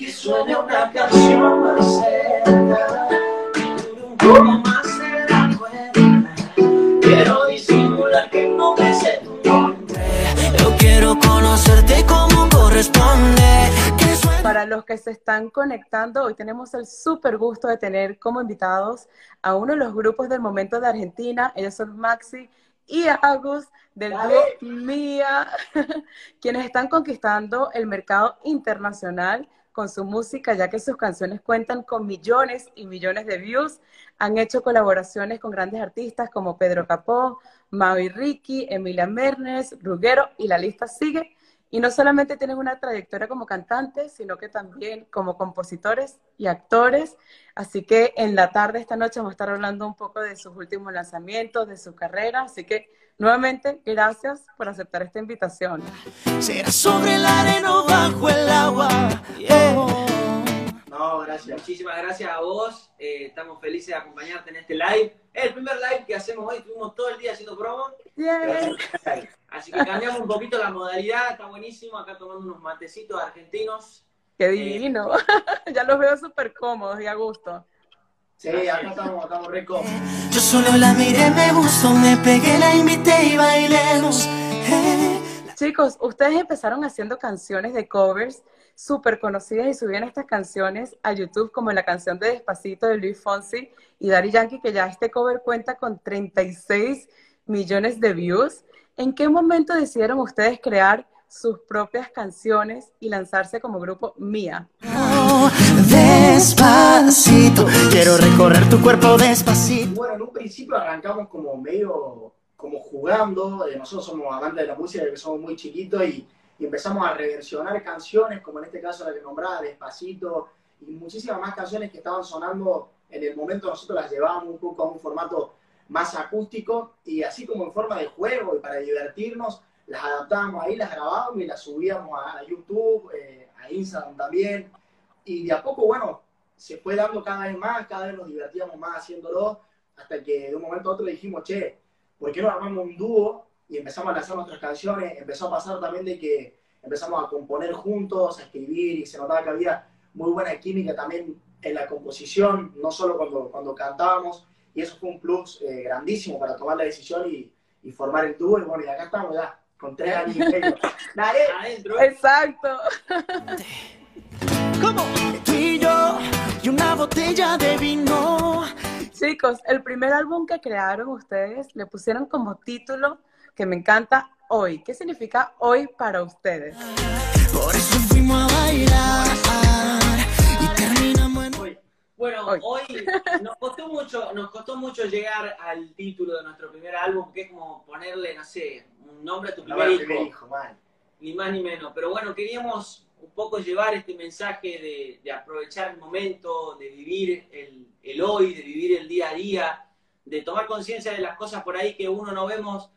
que suene una canción más cerca, un poco más de la cuenta. Quiero disimular que no me sé tu nombre. Yo quiero conocerte como corresponde. Para los que se están conectando, hoy tenemos el súper gusto de tener como invitados a uno de los grupos del momento de Argentina. Ellos son Maxi y Agus del grupo Mía, quienes están conquistando el mercado internacional con su música, ya que sus canciones cuentan con millones y millones de views. Han hecho colaboraciones con grandes artistas como Pedro Capó, Maui Ricky, Emilia Mernes, Ruguero, y la lista sigue. Y no solamente tienen una trayectoria como cantantes, sino que también como compositores y actores. Así que en la tarde esta noche vamos a estar hablando un poco de sus últimos lanzamientos, de su carrera. Así que nuevamente, gracias por aceptar esta invitación. Será sobre el arena bajo el agua. No, gracias. Muchísimas gracias a vos. Eh, estamos felices de acompañarte en este live. Es el primer live que hacemos hoy. Estuvimos todo el día haciendo promo. Así que cambiamos un poquito la modalidad. Está buenísimo. Acá tomando unos matecitos argentinos. Qué eh, divino. ya los veo súper cómodos y a gusto. Sí, acá estamos, estamos re cómodos. Yo solo la miré, me gustó, me pegué, la invité y bailemos. Chicos, ustedes empezaron haciendo canciones de covers súper conocidas y subían estas canciones a YouTube, como la canción de Despacito de Luis Fonsi y Daddy Yankee, que ya este cover cuenta con 36 millones de views. ¿En qué momento decidieron ustedes crear sus propias canciones y lanzarse como grupo Mía? despacito, quiero recorrer tu cuerpo despacito. Bueno, en un principio arrancamos como medio como jugando, eh, nosotros somos amantes de la música que somos muy chiquitos y y empezamos a reversionar canciones, como en este caso la que nombraba, Despacito, y muchísimas más canciones que estaban sonando en el momento, nosotros las llevábamos un poco a un formato más acústico, y así como en forma de juego y para divertirnos, las adaptábamos ahí, las grabábamos y las subíamos a YouTube, eh, a Instagram también, y de a poco, bueno, se fue dando cada vez más, cada vez nos divertíamos más haciéndolo, hasta que de un momento a otro dijimos, che, ¿por qué no armamos un dúo y empezamos a lanzar nuestras canciones, empezó a pasar también de que empezamos a componer juntos, a escribir y se notaba que había muy buena química también en la composición, no solo cuando, cuando cantábamos, y eso fue un plus eh, grandísimo para tomar la decisión y, y, formar el dúo, y bueno, y acá estamos ya, con tres años y medio. Dale, adentro. Exacto. ¿Cómo? Tú y yo, y una botella de vino. Chicos, el primer álbum que crearon ustedes le pusieron como título que me encanta hoy. ¿Qué significa hoy para ustedes? Por eso fuimos a bailar y terminamos en hoy. Bueno, hoy, nos costó mucho, nos costó mucho llegar al título de nuestro primer álbum, que es como ponerle, no sé, un nombre a tu primer hijo. Ni más ni menos. Pero bueno, queríamos un poco llevar este mensaje de, aprovechar el momento, de vivir el, el, hoy, de vivir el día a día, de tomar conciencia de las cosas por ahí que uno no vemos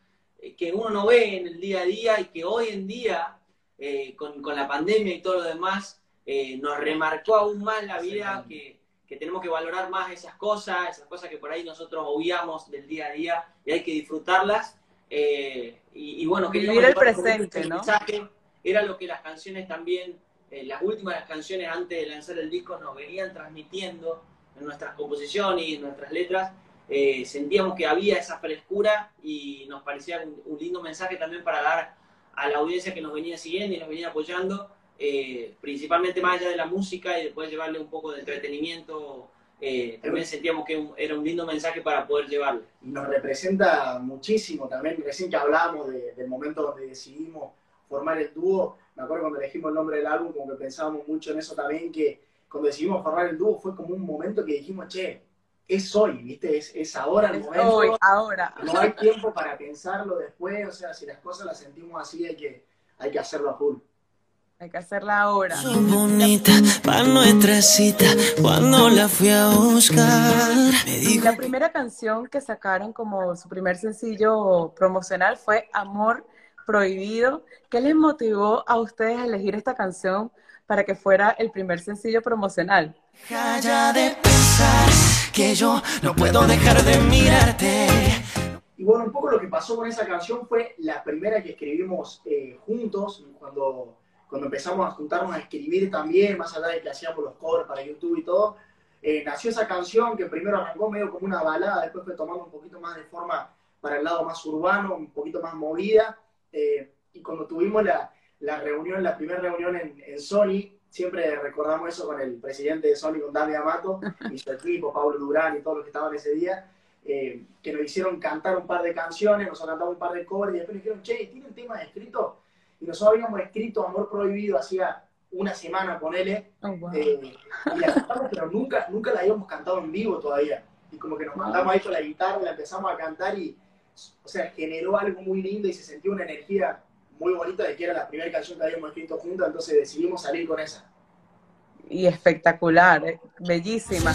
que uno no ve en el día a día y que hoy en día, eh, con, la pandemia y todo lo demás, eh, nos remarcó aún más la vida, que, tenemos que valorar más esas cosas, esas cosas que por ahí nosotros obviamos del día a día y hay que disfrutarlas. y, bueno, vivir el presente, ¿no? era lo que las canciones también, las últimas canciones antes de lanzar el disco nos venían transmitiendo en nuestras composiciones y en nuestras letras eh, sentíamos que había esa frescura y nos parecía un, lindo mensaje también para dar a la audiencia que nos venía siguiendo y nos venía apoyando, eh, principalmente más allá de la música y después llevarle un poco de entretenimiento. Eh, también sentíamos que era un lindo mensaje para poder llevarlo. Nos representa muchísimo también, recién que hablábamos del momento donde decidimos formar el dúo, me acuerdo cuando elegimos el nombre del álbum, como que pensábamos mucho en eso también, que cuando decidimos formar el dúo fue como un momento que dijimos, che, es hoy, ¿viste? Es, es ahora el momento. Hoy, ahora. No hay tiempo para pensarlo después, o sea, si las cosas las sentimos así, hay que, hay que hacerlo a full. Hay que hacerla ahora. bonita para nuestra cita cuando la fui a buscar. La primera canción que sacaron como su primer sencillo promocional fue Amor Prohibido. ¿Qué les motivó a ustedes a elegir esta canción para que fuera el primer sencillo promocional? Calla de pensar que yo no puedo dejar de mirarte. Y bueno, un poco lo que pasó con esa canción fue la primera que escribimos eh, juntos, cuando cuando empezamos a juntarnos a escribir también, más allá de que hacíamos los covers para YouTube y todo, eh, nació esa canción que primero arrancó medio como una balada, después fue tomando un poquito más de forma para el lado más urbano, un poquito más movida. Eh, y cuando tuvimos la, la, reunión, la primera reunión en, en, Sony, siempre recordamos eso con el presidente de Sony, con Dami Amato, y su equipo, Pablo Durán y todos los que estaban ese día, eh, que nos hicieron cantar un par de canciones, nos cantado un par de covers, y después nos dijeron, che, ¿tienen temas escritos? Y nosotros habíamos escrito Amor Prohibido hacía una semana, ponele, oh, eh, y la cantamos, pero nunca, nunca la habíamos cantado en vivo todavía. Y como que nos mandamos ahí con la guitarra, la empezamos a cantar y, o sea, generó algo muy lindo y se sentía una energía muy bonita de que era la primera canción que habíamos escrito juntos, entonces decidimos salir con esa. Y espectacular, eh, bellísima.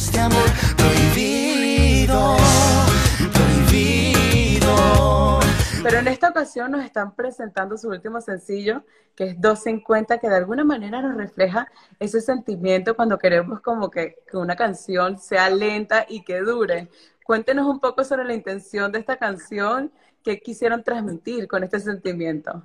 Pero en esta ocasión nos están presentando su último sencillo, que es 250, que de alguna manera nos refleja ese sentimiento cuando queremos como que, que una canción sea lenta y que dure. Cuéntenos un poco sobre la intención de esta canción que quisieron transmitir con este sentimiento.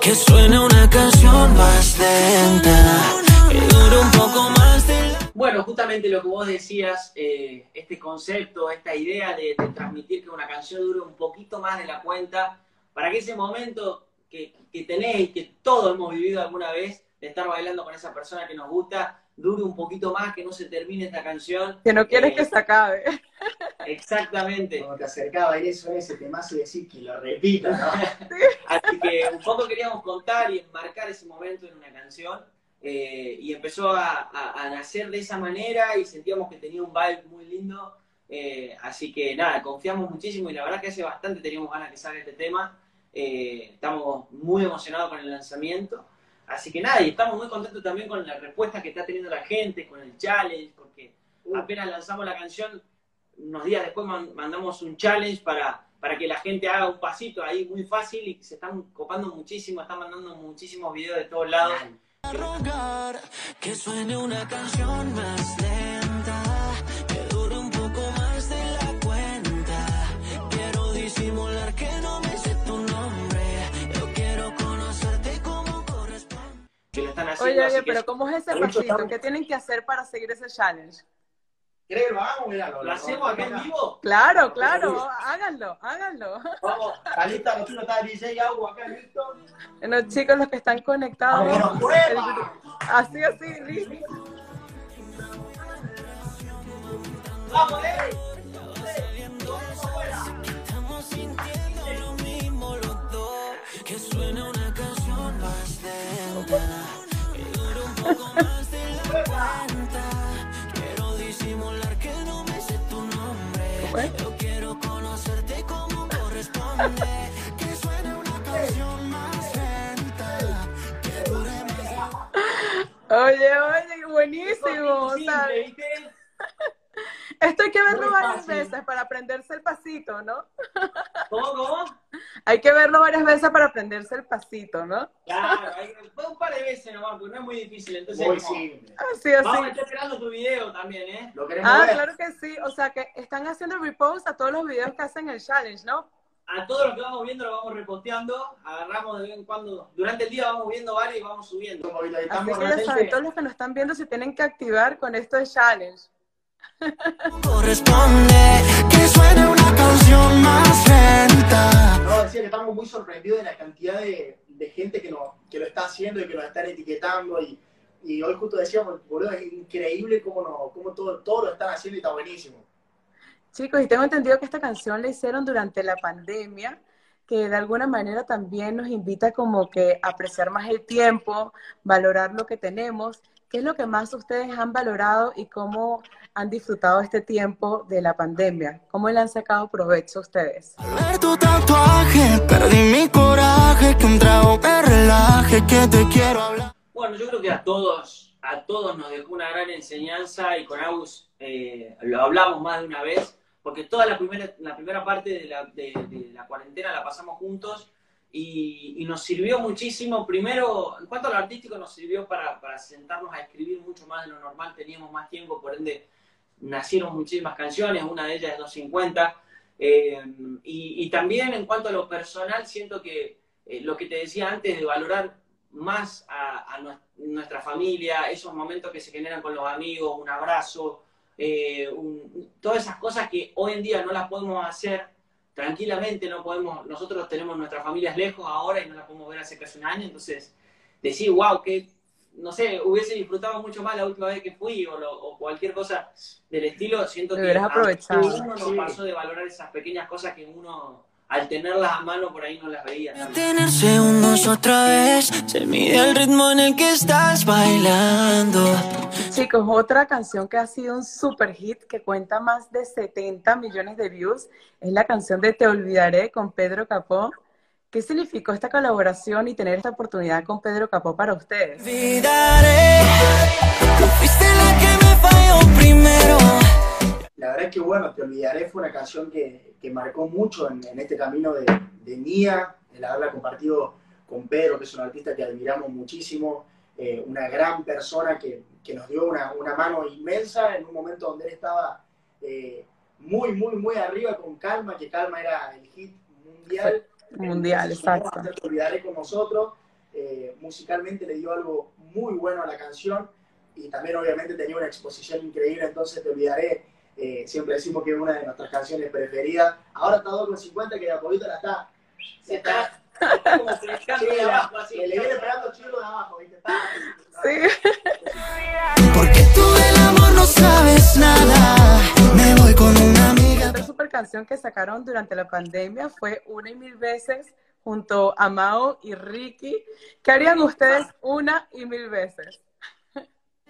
Que suene una canción más lenta, que dure un poco más de Bueno, justamente lo que vos decías, eh, este concepto, esta idea de, transmitir que una canción dure un poquito más de la cuenta, para que ese momento que, que tenéis, que todos hemos vivido alguna vez, de estar bailando con esa persona que nos gusta, dure un poquito más, que no se termine esta canción. Que no quieres eh, que se acabe. Exactamente. Cuando te acercaba a eso, ese tema y decir que lo repita, ¿no? Así que un poco queríamos contar y enmarcar ese momento en una canción. Eh, y empezó a, nacer de esa manera y sentíamos que tenía un vibe muy lindo. Eh, así que nada, confiamos muchísimo y la verdad que hace bastante teníamos ganas que salga este tema. estamos muy emocionados con el lanzamiento. Así que nada, y estamos muy contentos también con la respuesta que está teniendo la gente, con el challenge, porque uh. apenas lanzamos la canción, unos días después mandamos un challenge para, para que la gente haga un pasito ahí muy fácil y se están copando muchísimo, están mandando muchísimos videos de todos lados. Que suene una canción más Oye, oye, pero ¿cómo es ese pasito? ¿Qué tienen que hacer para seguir ese challenge? ¿Crees que lo hagamos? Mira, ¿Lo, hacemos acá en vivo? Claro, claro, háganlo, háganlo. Vamos, Calista, no tú está DJ Agua acá, ¿listo? Los chicos, los que están conectados. así, así, listo. ¡Vamos, eh! Que suene una Oye, oye, buenísimo. Esto hay que verlo varias veces para aprenderse el pasito, ¿no? ¿Cómo, cómo? Hay que verlo varias veces para aprenderse el pasito, ¿no? Claro, hay, un par de veces nomás, porque no es muy difícil. Entonces, muy simple. Así, así. Vamos a estar esperando tu video también, ¿eh? ¿Lo queremos ah, claro que sí. O sea, que están haciendo repost a todos los videos que hacen el challenge, ¿no? A todos los que vamos viendo lo vamos reposteando, agarramos de vez en cuando, durante el día vamos viendo varios y vamos subiendo. Así que ya saben, todos los que nos están viendo se tienen que activar con esto de challenge. Corresponde que suene una canción más lenta. No, decía que estamos muy sorprendidos de la cantidad de, gente que, no, que lo está haciendo y que nos están etiquetando. Y, y hoy justo decíamos, boludo, es increíble cómo, no, cómo todo, todo lo están haciendo y está buenísimo. Chicos, y tengo entendido que esta canción la hicieron durante la pandemia, que de alguna manera también nos invita como que a apreciar más el tiempo, valorar lo que tenemos. ¿Qué es lo que más ustedes han valorado y cómo han disfrutado este tiempo de la pandemia? ¿Cómo le han sacado provecho ustedes? Ver tu tatuaje, perdí mi coraje, que un trago me relaje, que te quiero hablar. Bueno, yo creo que a todos, a todos nos dejó una gran enseñanza y con Agus eh, lo hablamos más de una vez, porque toda la primera, la primera parte de la, de la cuarentena la pasamos juntos y, nos sirvió muchísimo. Primero, en cuanto a lo artístico, nos sirvió para, para, sentarnos a escribir mucho más de lo normal, teníamos más tiempo, por ende nacieron muchísimas canciones, una de ellas es 250. Eh, y, también en cuanto a lo personal, siento que eh, lo que te decía antes de valorar más a, nuestra familia, esos momentos que se generan con los amigos, un abrazo, eh, todas esas cosas que hoy en día no las podemos hacer tranquilamente, no podemos, nosotros tenemos nuestras familias lejos ahora y no las podemos ver hace casi un año, entonces decir, wow, que, no sé, hubiese disfrutado mucho más la última vez que fui o, cualquier cosa del estilo, siento que a uno nos pasó de valorar esas pequeñas cosas que uno al tenerlas a mano por ahí no las veía. Tener segundos otra vez, se mide el ritmo en el que estás bailando. Chicos, otra canción que ha sido un super hit que cuenta más de 70 millones de views es la canción de Te Olvidaré con Pedro Capó. ¿Qué significó esta colaboración y tener esta oportunidad con Pedro Capó para ustedes? Olvidaré, fuiste la que me falló primero. La verdad es que bueno, Te Olvidaré fue una canción que que marcó mucho en, este camino de, de Mía, el haberla compartido con Pedro, que es un artista que admiramos muchísimo, eh, una gran persona que, que nos dio una, una, mano inmensa en un momento donde él estaba eh, muy, muy, muy arriba con Calma, que Calma era el hit mundial. Mundial, exacto. Te olvidaré con nosotros. Eh, musicalmente le dio algo muy bueno a la canción y también obviamente tenía una exposición increíble, entonces te olvidaré eh, siempre decimos que es una de nuestras canciones preferidas. Ahora está 2.50 que de a poquito la está. Se está. como frescando de abajo, así. Le viene pegando chilo de abajo, ¿viste? Sí. Porque tú del amor no sabes nada. Me voy con una amiga. Otra super canción que sacaron durante la pandemia fue Una y Mil Veces junto a Mao y Ricky. ¿Qué harían ustedes una y mil veces?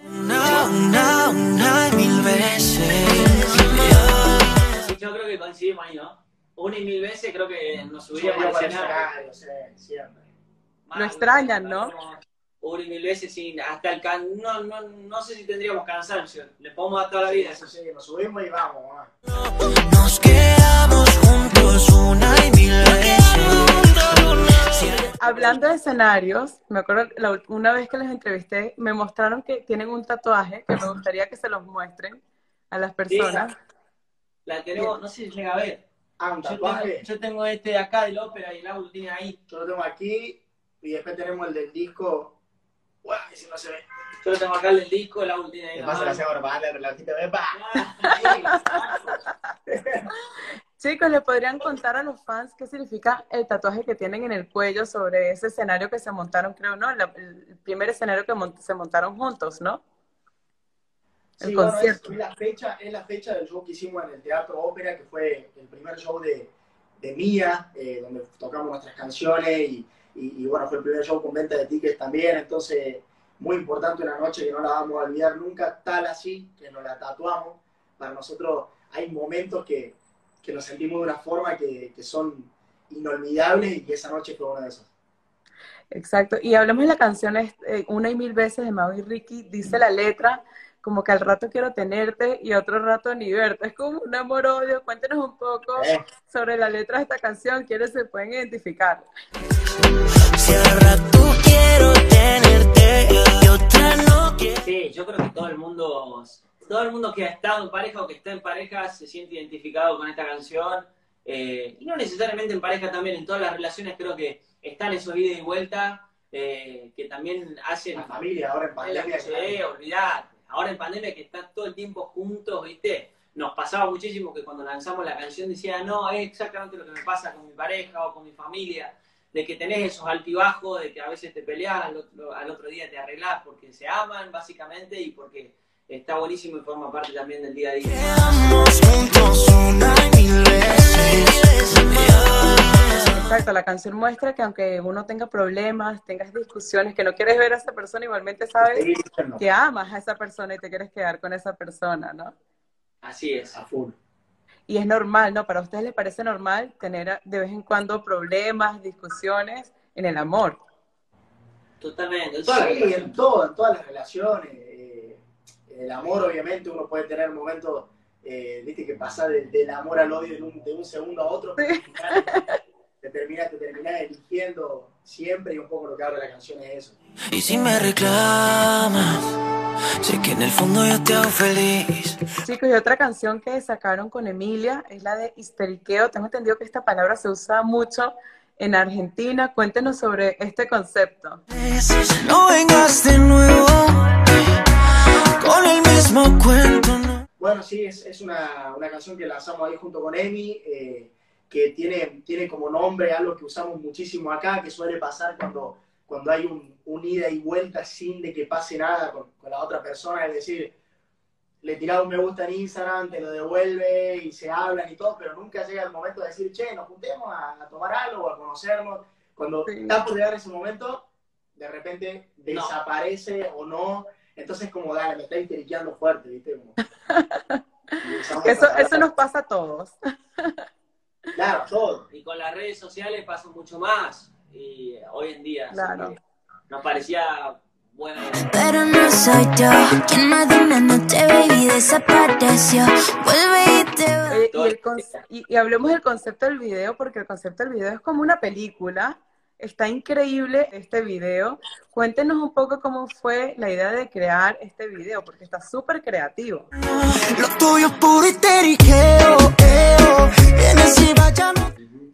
Una, una, una y mil veces. Yo creo que coincidimos ahí, ¿no? Una y mil veces creo que nos subiríamos al escenario. Siempre. Lo extrañan, ¿no? Una y mil veces sin hasta el can... no, no, no sé si tendríamos cansancio. Le podemos dar toda la vida. Eso sí, nos subimos y vamos. Nos quedamos juntos una y mil veces. Hablando de escenarios, me acuerdo la, una vez que les entrevisté, me mostraron que tienen un tatuaje que me gustaría que se los muestren a las personas. la tenemos, no sé si llega a ver. Ah, un tatuaje. Yo tengo, este de acá del ópera y el auto tiene ahí. Yo lo tengo aquí y después tenemos el del disco. Bueno, si no se ve. Yo lo tengo acá el del disco, el tiene ahí. ¿Qué pasa la el relojito de pa? Chicos, ¿le podrían contar a los fans qué significa el tatuaje que tienen en el cuello sobre ese escenario que se montaron, creo, ¿no? el primer escenario que se montaron juntos, ¿no? El concierto. es, la fecha, es la fecha del show que hicimos en el Teatro Ópera, que fue el primer show de, de Mía, eh, donde tocamos nuestras canciones y, y, bueno, fue el primer show con venta de tickets también, entonces muy importante una noche que no la vamos a olvidar nunca, tal así que nos la tatuamos. Para nosotros hay momentos que, que nos sentimos de una forma que, que son inolvidables y que esa noche fue una de esas. Exacto. Y hablamos de la canción eh, una y mil veces de Mau y Ricky, dice la letra como que al rato quiero tenerte y otro rato ni verte. Es como un amor-odio. Cuéntenos un poco eh. sobre la letra de esta canción, quiénes se pueden identificar. Si al rato quiero tenerte y otra no quiero. Sí, yo creo que todo el mundo todo el mundo que ha estado en pareja o que está en pareja se siente identificado con esta canción. Eh, y no necesariamente en pareja también, en todas las relaciones creo que están esos ida y vuelta eh, que también hacen... La familia, ahora en pandemia. Olvidar. Ahora en pandemia que están todo el tiempo juntos, ¿viste? Nos pasaba muchísimo que cuando lanzamos la canción decía, no, es exactamente lo que me pasa con mi pareja o con mi familia, de que tenés esos altibajos, de que a veces te peleás, al otro, al otro día te arreglás porque se aman, básicamente, y porque está buenísimo y forma parte también del día a día. Exacto, la canción muestra que aunque uno tenga problemas, tengas discusiones, que no quieres ver a esa persona, igualmente sabes que amas a esa persona y te quieres quedar con esa persona, ¿no? Así es. A full. Y es normal, ¿no? Para ustedes les parece normal tener de vez en cuando problemas, discusiones en el amor. Totalmente. sí, en todo, en todas las relaciones el amor, obviamente, uno puede tener momentos, eh, viste, que pasa del amor al odio de un, de un segundo a otro, pero te terminas, te terminas eligiendo siempre y un poco lo que habla la canción es eso. Y si me reclamas, sé que en el fondo yo te hago feliz. Chicos, y otra canción que sacaron con Emilia es la de histeriqueo. Tengo entendido que esta palabra se usa mucho en Argentina. Cuéntenos sobre este concepto. No vengas de nuevo mismo cuento. Bueno, sí, es, es una, una, canción que lanzamos ahí junto con Emi, eh, que tiene, tiene como nombre algo que usamos muchísimo acá, que suele pasar cuando, cuando hay un, un ida y vuelta sin de que pase nada con, con la otra persona, es decir, le tiraba un me gusta en Instagram, te lo devuelve y se hablan y todo, pero nunca llega el momento de decir, che, nos juntemos a, tomar algo o a conocernos. Cuando está por llegar ese momento, de repente desaparece o no. Entonces, como, dale, me está histeriqueando fuerte, ¿viste? eso, eso nos pasa a todos. Claro, todo. Y con las redes sociales pasa mucho más. Y hoy en día nos parecía pero no soy yo quien más de una noche, baby, desapareció. Vuelve y te y, y, hablemos del concepto del video, porque el concepto del video es como una película. Está increíble este video. Cuéntenos un poco cómo fue la idea de crear este video, porque está súper creativo. Lo tuyo es puro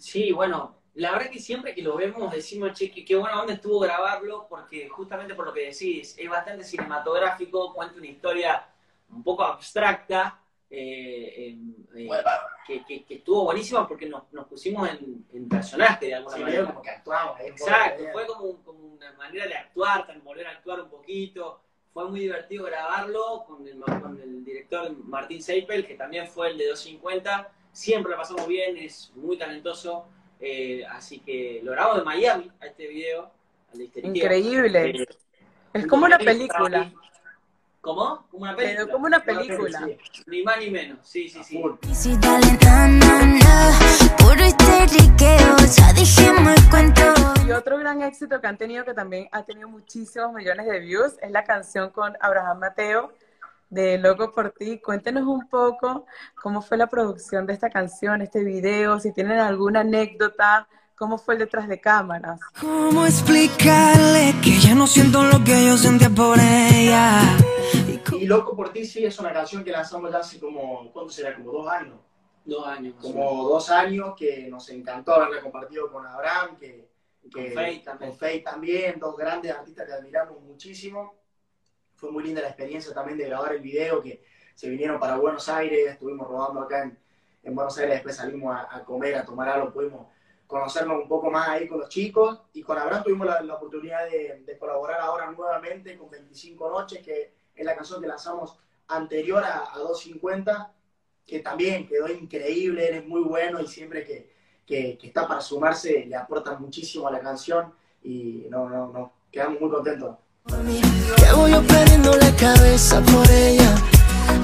Sí, bueno, la verdad que siempre que lo vemos decimos, che, qué buena onda estuvo grabarlo, porque justamente por lo que decís, es bastante cinematográfico, cuenta una historia un poco abstracta, eh, eh, que, estuvo buenísima porque nos, pusimos en, personaje de alguna manera. como que actuamos. Exacto, fue como, una manera de actuar, volver a actuar un poquito. Fue muy divertido grabarlo con el, con el director Martín Seipel, que también fue el de 250. Siempre lo pasamos bien, es muy talentoso. Eh, así que lo grabamos de Miami a este video. Increíble. Eh, es como una película. ¿Cómo? Como una película. como una película. Ni más ni menos. Sí, sí, sí. Y otro gran éxito que han tenido, que también ha tenido muchísimos millones de views, es la canción con Abraham Mateo de Loco por ti. Cuéntenos un poco cómo fue la producción de esta canción, este video, si tienen alguna anécdota, cómo fue el detrás de cámaras. ¿Cómo explicarle que ya no siento lo que yo sentía por ella? Y Loco por ti sí es una canción que lanzamos ya hace como, ¿cuánto será? Como dos años. Dos años. Como dos años que nos encantó haberla compartido con Abraham, que, que con Faye también, dos grandes artistas que admiramos muchísimo fue muy linda la experiencia también de grabar el video, que se vinieron para Buenos Aires, estuvimos rodando acá en, en Buenos Aires, después salimos a, comer, a tomar algo, pudimos conocernos un poco más ahí con los chicos. Y con Abraham tuvimos la, oportunidad de, colaborar ahora nuevamente con 25 Noches, que es la canción que lanzamos anterior a, a 250, que también quedó increíble, eres muy bueno y siempre que, que, está para sumarse le aporta muchísimo a la canción y no, no, no, quedamos muy contentos. La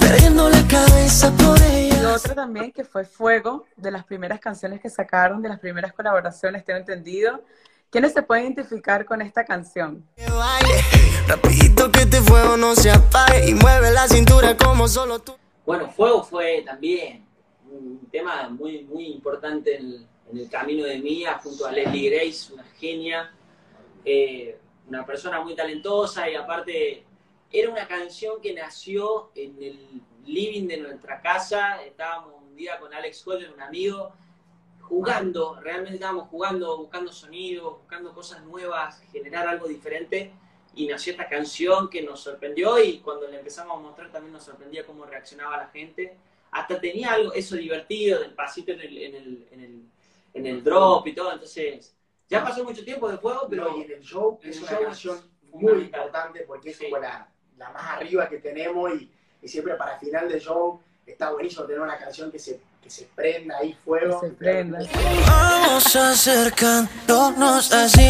perdiendo la cabeza por ella. Y otra también que fue Fuego, de las primeras canciones que sacaron, de las primeras colaboraciones, tengo entendido. ¿Quiénes se pueden identificar con esta canción? Rapidito que te fuego no se apague y mueve la cintura como solo tú. Bueno, Fuego fue también un tema muy, muy importante en el, camino de Mía, junto a Leslie Grace, una genia. Eh, una persona muy talentosa y aparte era una canción que nació en el living de nuestra casa. Estábamos un día con Alex Hoyer, un amigo, jugando, realmente estábamos jugando, buscando sonidos, buscando cosas nuevas, generar algo diferente. Y nació esta canción que nos sorprendió y cuando le empezamos a mostrar también nos sorprendía cómo reaccionaba la gente. Hasta tenía algo, eso divertido, del pasito en el, en el, en el, en el drop y todo. Entonces, ya pasó mucho tiempo de juego, pero. y en el show es una canción muy importante porque es como la, la, más arriba que tenemos y, y, siempre para el final del show está buenísimo tener una canción que se, que se prenda ahí fuego. se prenda. Vamos acercándonos así.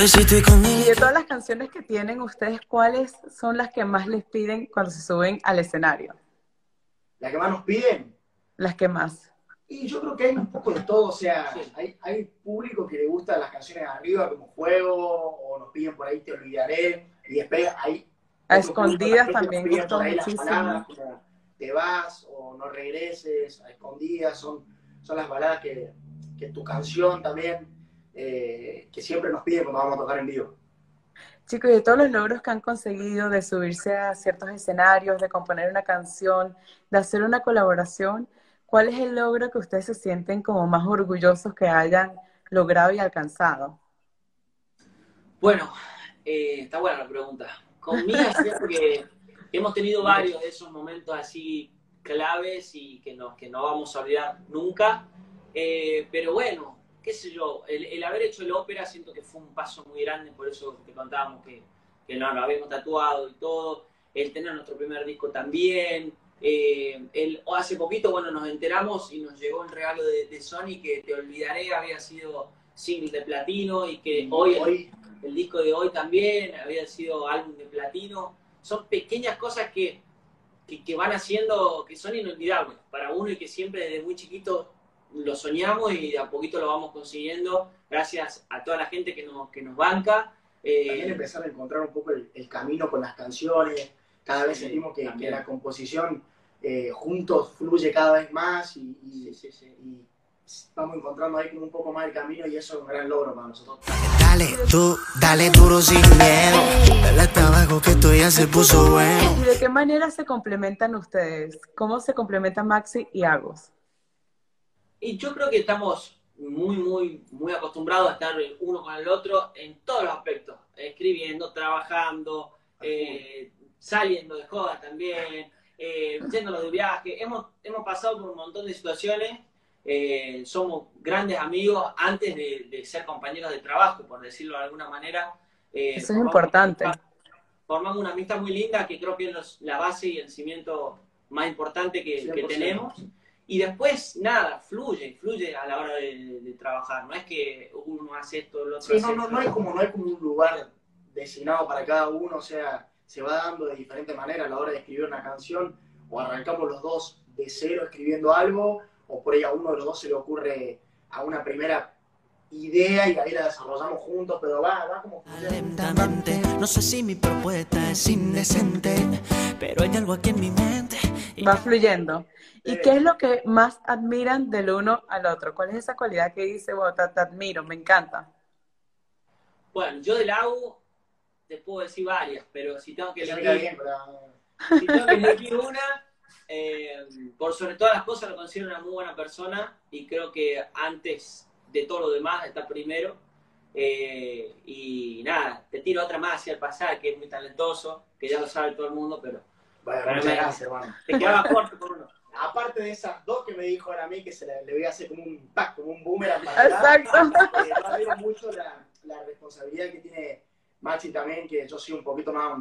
Y de todas las canciones que tienen ustedes, ¿cuáles son las que más les piden cuando se suben al escenario? ¿Las que más nos piden? Las que más. Y yo creo que hay un poco de todo, o sea, hay, hay público que le gusta las canciones de arriba como Juego, o nos piden por ahí Te Olvidaré, y después hay... A escondidas también gustó muchísimo. Te vas o no regreses, a escondidas, son, son las baladas que, que tu canción también, eh, que siempre nos piden cuando vamos a tocar en vivo. Chicos, y de todos los logros que han conseguido de subirse a ciertos escenarios, de componer una canción, de hacer una colaboración, ¿Cuál es el logro que ustedes se sienten como más orgullosos que hayan logrado y alcanzado? Bueno, eh, está buena la pregunta. Conmigo es cierto que hemos tenido varios de esos momentos así claves y que no, que no vamos a olvidar nunca. Eh, pero bueno, qué sé yo, el, haber hecho el ópera siento que fue un paso muy grande, por eso te contábamos que, que no, lo habíamos tatuado y todo, el tener nuestro primer disco también. Eh, el, hace poquito, bueno, nos enteramos y nos llegó el regalo de, Sony que Te Olvidaré había sido single de platino y que hoy, hoy el disco de hoy también había sido álbum de platino. Son pequeñas cosas que, que, van haciendo, que son inolvidables para uno y que siempre desde muy chiquito lo soñamos y de a poquito lo vamos consiguiendo gracias a toda la gente que nos, que nos banca. Eh, también empezar a encontrar un poco el, camino con las canciones. Cada vez sentimos que, la composición eh, juntos fluye cada vez más y, y, y vamos encontrando ahí como un poco más el camino y eso es un gran logro para nosotros. Dale, tú, dale duro sin miedo. El trabajo que tú ya se puso bueno. ¿Y de qué manera se complementan ustedes? ¿Cómo se complementan Maxi y Agos? Y yo creo que estamos muy, muy, muy acostumbrados a estar uno con el otro en todos los aspectos. Escribiendo, trabajando, eh, saliendo de joda también, eh, yéndonos de viaje. Hemos, hemos pasado por un montón de situaciones eh, somos grandes amigos antes de, ser compañeros de trabajo, por decirlo de alguna manera. Eh, Eso es importante. formamos una amistad muy linda que creo que es la base y el cimiento más importante que, tenemos. Y después, nada, fluye, fluye a la hora de, trabajar. No es que uno hace esto, el otro hace no, no, no, es como, no hay como un lugar designado para cada uno, o sea, se va dando de diferente manera a la hora de escribir una canción, o arrancamos los dos de cero escribiendo algo, o por ahí a uno de los dos se le ocurre a una primera idea y ahí la desarrollamos juntos, pero va, va como Lentamente, no sé si mi propuesta es indecente, pero hay algo aquí en mi mente. Va fluyendo. ¿Y qué es lo que más admiran del uno al otro? ¿Cuál es esa cualidad que dice, bueno, te, admiro, me encanta? Bueno, yo del AU te puedo decir varias, pero si tengo que elegir, si tengo que elegir una, eh, por sobre todas las cosas lo considero una muy buena persona y creo que antes de todo lo demás está primero. Eh, y nada, te tiro otra más hacia el pasado, que es muy talentoso, que ya lo sabe todo el mundo, pero... Bueno, muchas gracias, hermano. Te quedaba corto por uno. Aparte de esas dos que me dijo ahora a mí, que se le, voy a hacer como un pack, como un boomerang para Exacto. Eh, admiro mucho la, la responsabilidad que tiene Maxi también, que yo soy un poquito más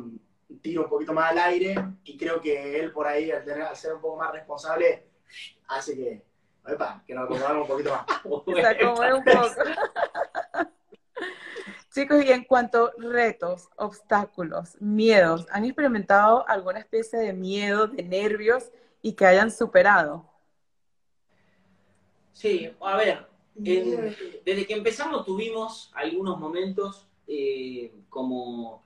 tiro un poquito más al aire y creo que él por ahí, al, tener, ser un poco más responsable, hace que, que nos acomodamos un poquito más. Se acomode un poco. Chicos, y en cuanto a retos, obstáculos, miedos, ¿han experimentado alguna especie de miedo, de nervios y que hayan superado? Sí, a ver, desde que empezamos tuvimos algunos momentos eh, como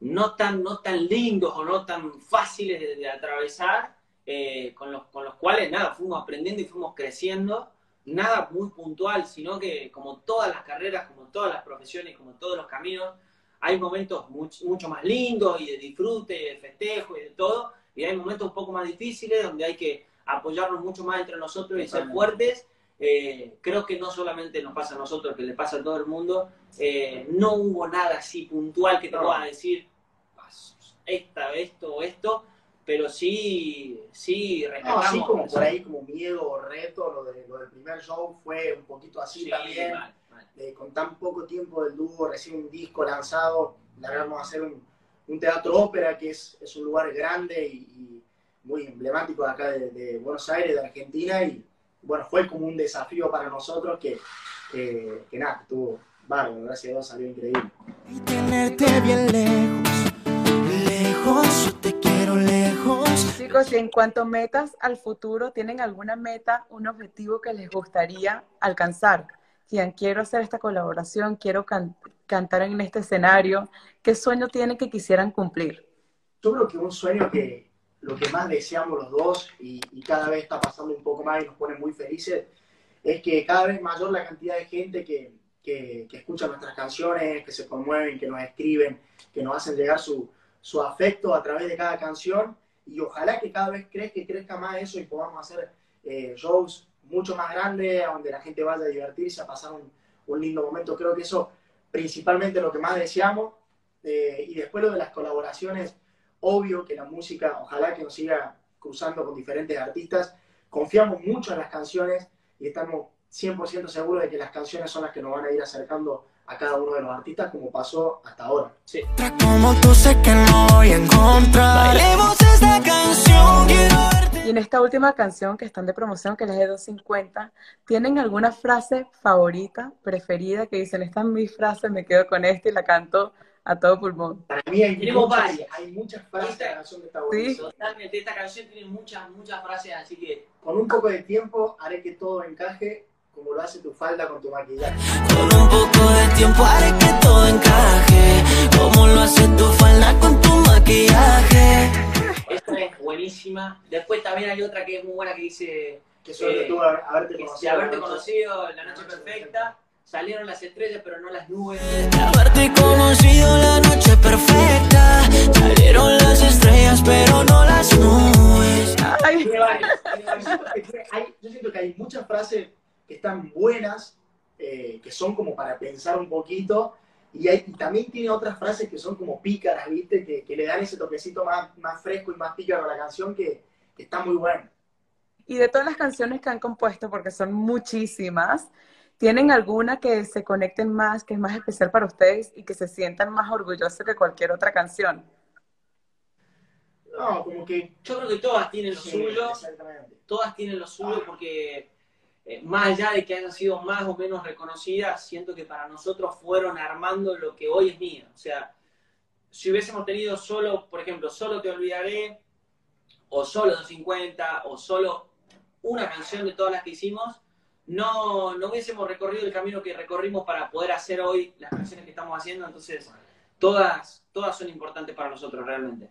no tan, no tan lindos o no tan fáciles de, atravesar, eh, con, los, con los cuales, nada, fuimos aprendiendo y fuimos creciendo, nada muy puntual, sino que como todas las carreras, como todas las profesiones, como todos los caminos, hay momentos mucho, más lindos y de disfrute, de festejo y de todo, y hay momentos un poco más difíciles donde hay que apoyarnos mucho más entre nosotros y ser fuertes. Eh, creo que no solamente nos pasa a nosotros, que le pasa a todo el mundo. Eh, no hubo nada así puntual que te pueda decir, esta, esto o esto, pero sí, sí, No, así como por ahí, como miedo o reto, lo, de, lo del primer show fue un poquito así también. con tan poco tiempo del dúo, recién un disco lanzado, logramos hacer un, un teatro ópera que es, es un lugar grande y, muy emblemático de acá de, Buenos Aires, de Argentina, y bueno, fue como un desafío para nosotros que, que, que nada, estuvo bárbaro, gracias a Dios salió increíble. Y tenerte bien lejos te quiero lejos. Chicos, y en cuanto a metas al futuro, ¿tienen alguna meta, un objetivo que les gustaría alcanzar? Quien quiero hacer esta colaboración, quiero cantar en este escenario, ¿qué sueño tienen que quisieran cumplir? Yo creo que un sueño que lo que más deseamos los dos y, cada vez está pasando un poco más y nos pone muy felices, es que cada vez mayor la cantidad de gente que, que, que escucha nuestras canciones, que se conmueven, que nos escriben, que nos hacen llegar su, su afecto a través de cada canción y ojalá que cada vez crezca y crezca más eso y podamos hacer eh, shows mucho más grandes, donde la gente vaya a divertirse, a pasar un, un lindo momento. Creo que eso principalmente lo que más deseamos. Eh, y después lo de las colaboraciones, obvio que la música, ojalá que nos siga cruzando con diferentes artistas. Confiamos mucho en las canciones y estamos 100% seguros de que las canciones son las que nos van a ir acercando a cada uno de los artistas como pasó hasta ahora. Sí. Como tú sé que no voy a encontrar. esta canción, y en esta última canción que están de promoción, que es de 250, ¿tienen alguna frase favorita, preferida, que dicen, esta es mi frase, me quedo con esta y la canto a todo pulmón? Para mí hay, muchas, hay muchas frases de la canción que está bonita. Totalmente, esta canción tiene muchas, muchas frases, así que... Con un poco de tiempo haré que todo encaje como lo hace tu falda con tu maquillaje. Con un poco de tiempo haré que todo encaje, como lo hace tu falda con tu maquillaje. Esta es buenísima. Después también hay otra que es muy buena que dice... Que suerte eh, tú haberte conocido. haberte conocido, la noche perfecta. Salieron las estrellas, pero no las nubes. Haberte conocido la noche perfecta. Salieron las estrellas, pero no las nubes. yo siento que hay muchas frases que están buenas, eh, que son como para pensar un poquito, y, hay, también tiene otras frases que son como pícaras, ¿viste? Que, le dan ese toquecito más, más fresco y más pícaro a la canción que, está muy bueno. Y de todas las canciones que han compuesto, porque son muchísimas, ¿tienen alguna que se conecten más, que es más especial para ustedes y que se sientan más orgullosos que cualquier otra canción? No, como que... Yo creo que todas tienen lo suyo. Exactamente. Todas tienen lo suyo porque eh, más allá de que hayan sido más o menos reconocidas, siento que para nosotros fueron armando lo que hoy es mío. O sea, si hubiésemos tenido solo, por ejemplo, solo Te Olvidaré, o solo 250, o solo una canción de todas las que hicimos, no, no hubiésemos recorrido el camino que recorrimos para poder hacer hoy las canciones que estamos haciendo. Entonces, todas, todas son importantes para nosotros realmente.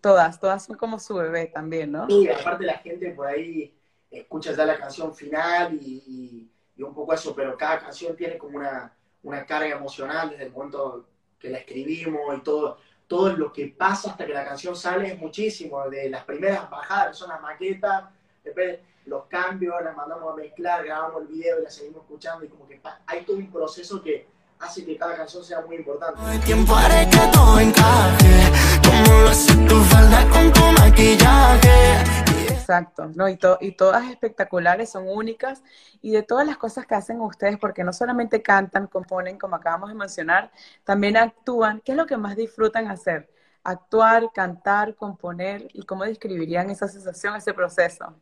Todas, todas son como su bebé también, ¿no? Sí, aparte la gente por ahí escuchas ya la canción final y, un poco eso, pero cada canción tiene como una, una, carga emocional desde el momento que la escribimos y todo, todo lo que pasa hasta que la canción sale es muchísimo, de las primeras bajadas, son las maquetas, después los cambios, las mandamos a mezclar, grabamos el video y la seguimos escuchando y como que hay todo un proceso que hace que cada canción sea muy importante. tiempo que todo encaje, como lo hace tu falda con tu maquillaje. Exacto, ¿no? Y, y todas espectaculares, son únicas. Y de todas las cosas que hacen ustedes, porque no solamente cantan, componen, como acabamos de mencionar, también actúan. ¿Qué es lo que más disfrutan hacer? Actuar, cantar, componer. ¿Y cómo describirían esa sensación, ese proceso?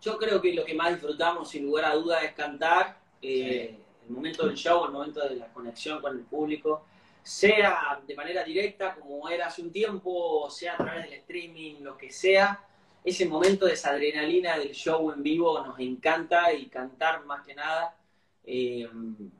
Yo creo que lo que más disfrutamos, sin lugar a duda, es cantar. Eh, el momento del show, el momento de la conexión con el público sea de manera directa, como era hace un tiempo, sea a través del streaming, lo que sea, ese momento de esa adrenalina del show en vivo nos encanta y cantar más que nada. Eh,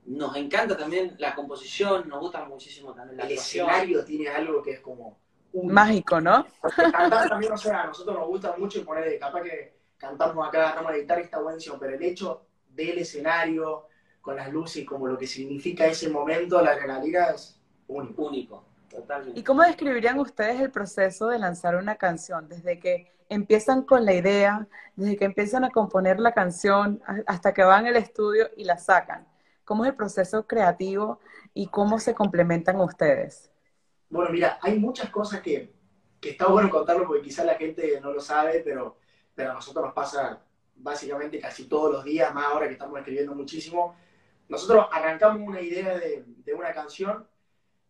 nos encanta también la composición, nos gusta muchísimo también la El escenario tiene algo que es como... Mágico, ¿no? cantar también, o sea, a nosotros nos gusta mucho y poner, capaz que cantamos acá, agarramos la guitarra y está buenísimo, pero el hecho del escenario, con las luces, como lo que significa ese momento, la adrenalina es único. Único, totalmente. ¿Y cómo describirían ustedes el proceso de lanzar una canción? Desde que empiezan con la idea, desde que empiezan a componer la canción hasta que van al estudio y la sacan. ¿Cómo es el proceso creativo y cómo se complementan ustedes? Bueno, mira, hay muchas cosas que, que está bueno contarlo porque quizá la gente no lo sabe, pero, pero a nosotros nos pasa básicamente casi todos los días, más ahora que estamos escribiendo muchísimo. Nosotros arrancamos una idea de, de una canción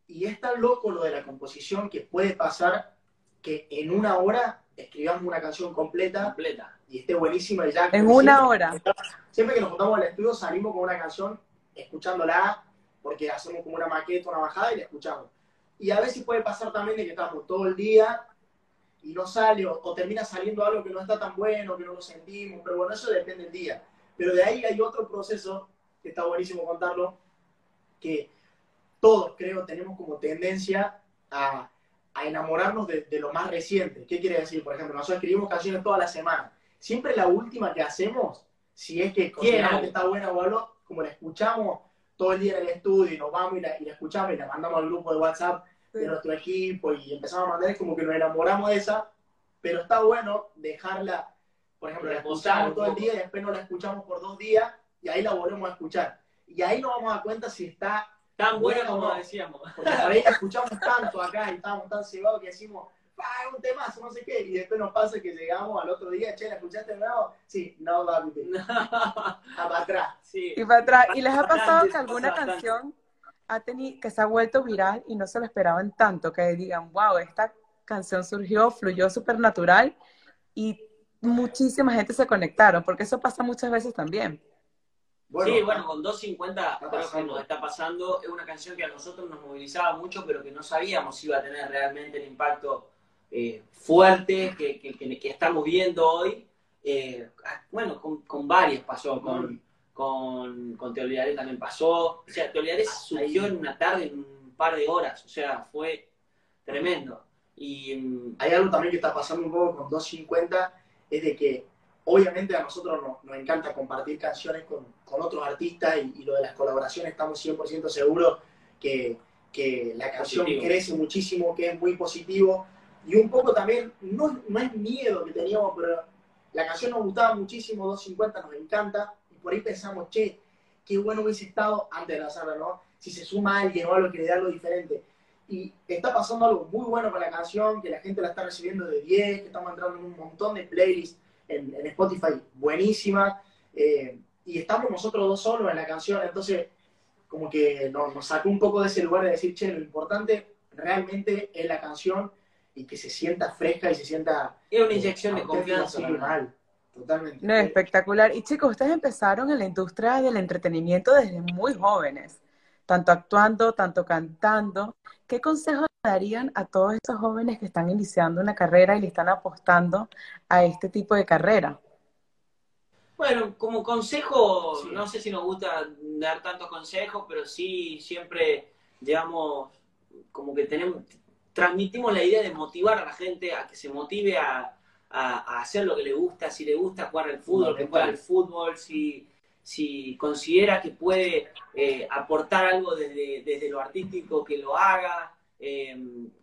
y es tan loco lo de la composición que puede pasar que en una hora escribamos una canción completa, completa. y esté buenísima y ya. En una hora. Siempre que nos juntamos al estudio salimos con una canción escuchándola, porque hacemos como una maqueta, una bajada y la escuchamos. Y a veces puede pasar también de que estamos todo el día y no sale, o, termina saliendo algo que no está tan bueno, que no lo sentimos, pero bueno, eso depende del día. Pero de ahí hay otro proceso, que está buenísimo contarlo, que todos creo tenemos como tendencia a a enamorarnos de, lo más reciente. ¿Qué quiere decir? Por ejemplo, nosotros escribimos canciones toda la semana. Siempre la última que hacemos, si es que consideramos que está buena o algo, como la escuchamos todo el día en el estudio y nos vamos y la, escuchamos y la mandamos al grupo de WhatsApp de nuestro equipo y empezamos a mandar, es como que nos enamoramos de esa, pero está bueno dejarla, por ejemplo, la escuchamos todo el día y después no la escuchamos por dos días y ahí la volvemos a escuchar. y ahí nos vamos a dar cuenta si está tan buena como decíamos. Porque por ahí escuchamos tanto acá y estamos tan cebados que decimos, ah, un temazo, no sé qué, y después nos pasa que llegamos al otro día, che, ¿la escuchaste de nuevo? Sí, no, va a para atrás. Sí. Y para atrás. ¿Y les ha pasado que alguna canción ha tenido, que se ha vuelto viral y no se lo esperaban tanto, que digan, wow, esta canción surgió, fluyó súper natural y muchísima gente se conectaron, porque eso pasa muchas veces también. sí, bueno, con 250 creo que nos está pasando. Es una canción que a nosotros nos movilizaba mucho, pero que no sabíamos si iba a tener realmente el impacto eh, fuerte que, que, estamos viendo hoy. Eh, bueno, con, con varias pasó, con, con, con Te Olvidaré también pasó. O sea, Te Olvidaré surgió en una tarde, en un par de horas. O sea, fue tremendo. Y mm, hay algo también que está pasando un poco con 250, es de que obviamente a nosotros nos, encanta compartir canciones con, con otros artistas y, lo de las colaboraciones estamos 100% seguros que, que, la canción crece muchísimo, que es muy positivo. Y un poco también, no, no es miedo que teníamos, pero la canción nos gustaba muchísimo, 250 nos encanta, por ahí pensamos, che, qué bueno hubiese estado antes de lanzarla, ¿no? Si se suma alguien o algo que le da algo diferente y está pasando algo muy bueno con la canción, que la gente la está recibiendo de 10, que estamos entrando en un montón de playlists en, Spotify buenísima, eh, y estamos nosotros dos solos en la canción, entonces como que nos, sacó un poco de ese lugar de decir, che, lo importante realmente es la canción y que se sienta fresca y se sienta... Es una inyección de confianza. Totalmente. No, espectacular. Y chicos, ustedes empezaron en la industria del entretenimiento desde muy jóvenes tanto actuando, tanto cantando. ¿Qué consejos darían a todos esos jóvenes que están iniciando una carrera y le están apostando a este tipo de carrera? Bueno, como consejo, no sé si nos gusta dar tantos consejos, pero sí siempre, digamos, como que tenemos, transmitimos la idea de motivar a la gente a que se motive a, hacer lo que le gusta, si le gusta jugar al fútbol, que juegue al fútbol, si, si considera que puede eh, aportar algo desde, lo artístico, que lo haga. Eh,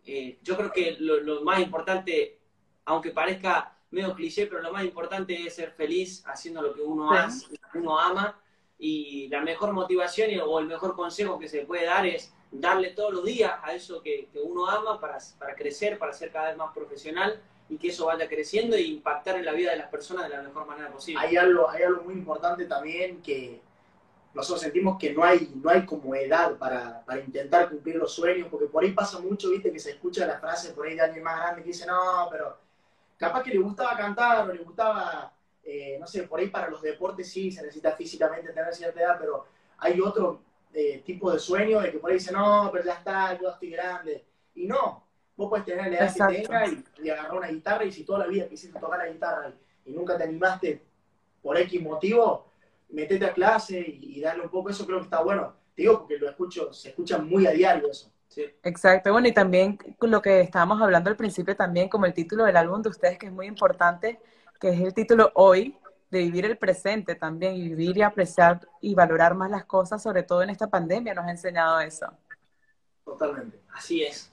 eh, yo creo que lo, más importante, aunque parezca medio cliché, pero lo más importante es ser feliz haciendo lo que uno, hace, uno ama. Y la mejor motivación o el mejor consejo que se puede dar es darle todos los días a eso que, uno ama para, para crecer, para ser cada vez más profesional y que eso vaya creciendo e impactar en la vida de las personas de la mejor manera posible. Hay algo, hay algo muy importante también que nosotros sentimos que no hay, no hay como edad para, para, intentar cumplir los sueños, porque por ahí pasa mucho, viste, que se escucha la frase por ahí de alguien más grande que dice, no, pero capaz que le gustaba cantar o le gustaba, eh, no sé, por ahí para los deportes sí se necesita físicamente tener cierta edad, pero hay otro eh, tipo de sueño de que por ahí dice, no, pero ya está, yo estoy grande. Y no, Vos puedes tener la edad que tenga y, agarrar una guitarra y si toda la vida quisiste tocar la guitarra y, nunca te animaste por X motivo, metete a clase y, darle un poco eso, creo que está bueno. Te digo porque lo escucho, se escucha muy a diario eso. Exacto, bueno, y también lo que estábamos hablando al principio también, como el título del álbum de ustedes, que es muy importante, que es el título Hoy, de vivir el presente también, y vivir y apreciar y valorar más las cosas, sobre todo en esta pandemia, nos ha enseñado eso. Totalmente, así es.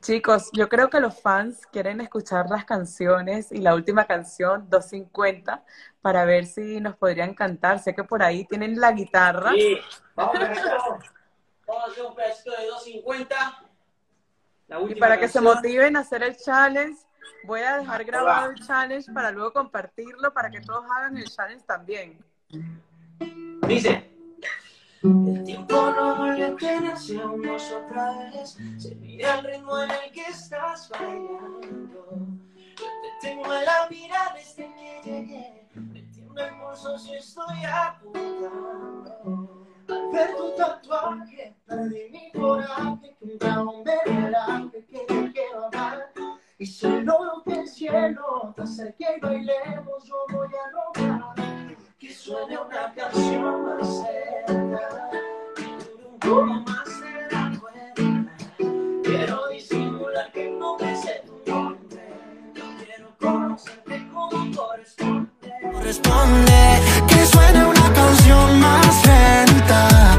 Chicos, yo creo que los fans quieren escuchar las canciones y la última canción, 250, para ver si nos podrían cantar. Sé que por ahí tienen la guitarra. Sí, vamos a hacer un pedacito de 250. y para que se motiven a hacer el challenge, voy a dejar grabado el challenge para luego compartirlo, para que todos hagan el challenge también. Dice. El tiempo no vuelve a unos otra vez. Se mide el ritmo en el que estás bailando. Yo te tengo en la mira desde que llegué. Me tiembla el pulso si estoy apuntando. Al ver tu tatuaje, perdí mi coraje. Que trago me relaje, que te quiero amar. Y si logro que el cielo te acerque y bailemos, yo voy a robar que suene una canción más cerca, que un poco más de la cuenta. Quiero disimular que no me sé tu nombre, quiero conocerte como corresponde. Corresponde que suene una canción más lenta.